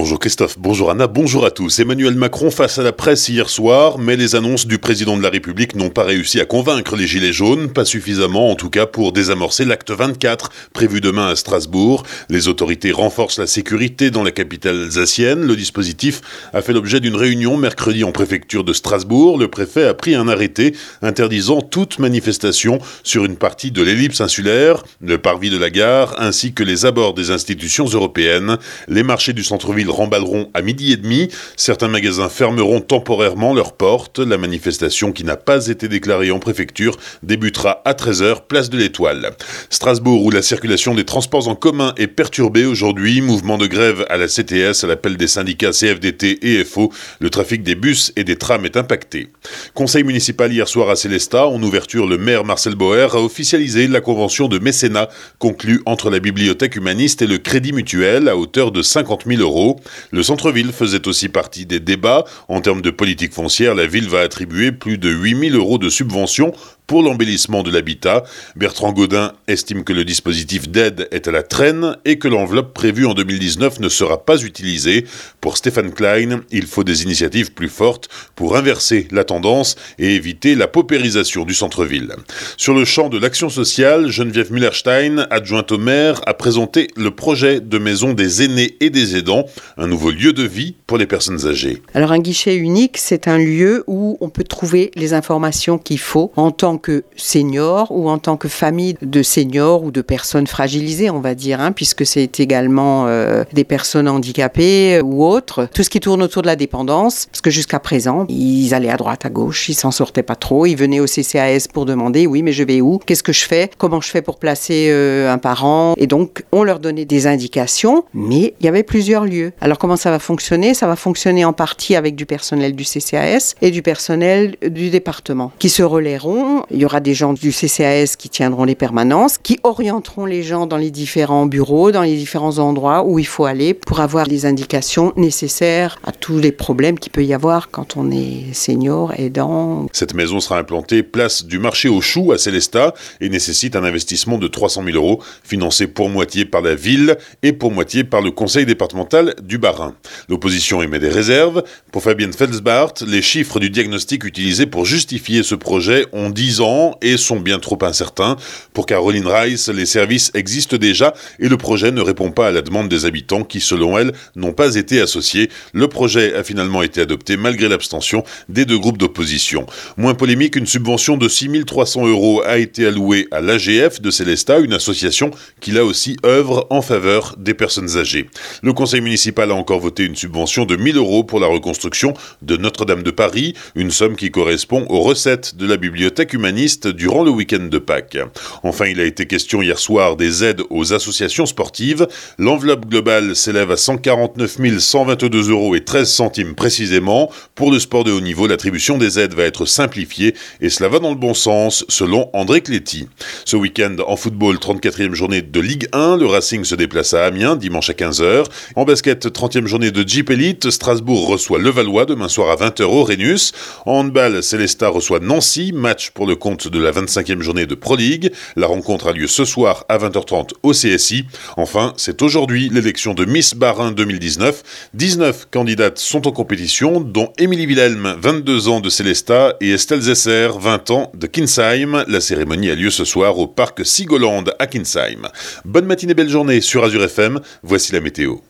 Bonjour Christophe, bonjour Anna, bonjour à tous. Emmanuel Macron face à la presse hier soir, mais les annonces du président de la République n'ont pas réussi à convaincre les Gilets jaunes, pas suffisamment en tout cas pour désamorcer l'acte 24 prévu demain à Strasbourg. Les autorités renforcent la sécurité dans la capitale alsacienne. Le dispositif a fait l'objet d'une réunion mercredi en préfecture de Strasbourg. Le préfet a pris un arrêté interdisant toute manifestation sur une partie de l'ellipse insulaire, le parvis de la gare, ainsi que les abords des institutions européennes. Les marchés du centre-ville remballeront à midi et demi. Certains magasins fermeront temporairement leurs portes. La manifestation qui n'a pas été déclarée en préfecture débutera à 13h, place de l'Étoile. Strasbourg, où la circulation des transports en commun est perturbée aujourd'hui, mouvement de grève à la CTS à l'appel des syndicats CFDT et FO, le trafic des bus et des trams est impacté. Conseil municipal hier soir à Célestat, en ouverture, le maire Marcel Boer a officialisé la convention de mécénat conclue entre la bibliothèque humaniste et le Crédit Mutuel à hauteur de 50 000 euros. Le centre-ville faisait aussi partie des débats. En termes de politique foncière, la ville va attribuer plus de 8000 euros de subventions pour l'embellissement de l'habitat. Bertrand Godin estime que le dispositif d'aide est à la traîne et que l'enveloppe prévue en 2019 ne sera pas utilisée. Pour Stéphane Klein, il faut des initiatives plus fortes pour inverser la tendance et éviter la paupérisation du centre-ville. Sur le champ de l'action sociale, Geneviève Müllerstein, adjointe au maire, a présenté le projet de maison des aînés et des aidants, un nouveau lieu de vie pour les personnes âgées. Alors un guichet unique, c'est un lieu où on peut trouver les informations qu'il faut en tant que senior ou en tant que famille de seniors ou de personnes fragilisées, on va dire, hein, puisque c'est également euh, des personnes handicapées euh, ou autres. Tout ce qui tourne autour de la dépendance, parce que jusqu'à présent, ils allaient à droite, à gauche, ils s'en sortaient pas trop, ils venaient au CCAS pour demander, oui, mais je vais où? Qu'est-ce que je fais? Comment je fais pour placer euh, un parent? Et donc, on leur donnait des indications, mais il y avait plusieurs lieux. Alors, comment ça va fonctionner? Ça va fonctionner en partie avec du personnel du CCAS et du personnel du département qui se relaieront il y aura des gens du CCAS qui tiendront les permanences, qui orienteront les gens dans les différents bureaux, dans les différents endroits où il faut aller pour avoir les indications nécessaires à tous les problèmes qu'il peut y avoir quand on est senior, aidant. Cette maison sera implantée place du marché aux choux à Célestat et nécessite un investissement de 300 000 euros, financé pour moitié par la ville et pour moitié par le conseil départemental du Bas-Rhin. L'opposition émet des réserves. Pour Fabienne Felsbart, les chiffres du diagnostic utilisés pour justifier ce projet ont 10 et sont bien trop incertains. Pour Caroline Rice, les services existent déjà et le projet ne répond pas à la demande des habitants qui, selon elle, n'ont pas été associés. Le projet a finalement été adopté malgré l'abstention des deux groupes d'opposition. Moins polémique, une subvention de 6300 euros a été allouée à l'AGF de Célestat, une association qui là aussi œuvre en faveur des personnes âgées. Le conseil municipal a encore voté une subvention de 1000 euros pour la reconstruction de Notre-Dame de Paris, une somme qui correspond aux recettes de la bibliothèque humanitaire durant le week-end de Pâques. Enfin, il a été question hier soir des aides aux associations sportives. L'enveloppe globale s'élève à 149 122 euros et 13 centimes précisément. Pour le sport de haut niveau, l'attribution des aides va être simplifiée et cela va dans le bon sens, selon André Cléty. Ce week-end, en football, 34e journée de Ligue 1, le Racing se déplace à Amiens dimanche à 15h. En basket, 30e journée de Jeep Elite, Strasbourg reçoit Levallois demain soir à 20h au. En handball, Célestat reçoit Nancy, match pour le compte de la 25e journée de Pro League. La rencontre a lieu ce soir à 20h30 au CSI. Enfin, c'est aujourd'hui l'élection de Miss Barin 2019. 19 candidates sont en compétition, dont Émilie Wilhelm, 22 ans de Célestat, et Estelle Zesser, 20 ans de Kinsheim. La cérémonie a lieu ce soir au parc Sigoland à Kinsheim. Bonne matinée, belle journée sur Azure FM. Voici la météo.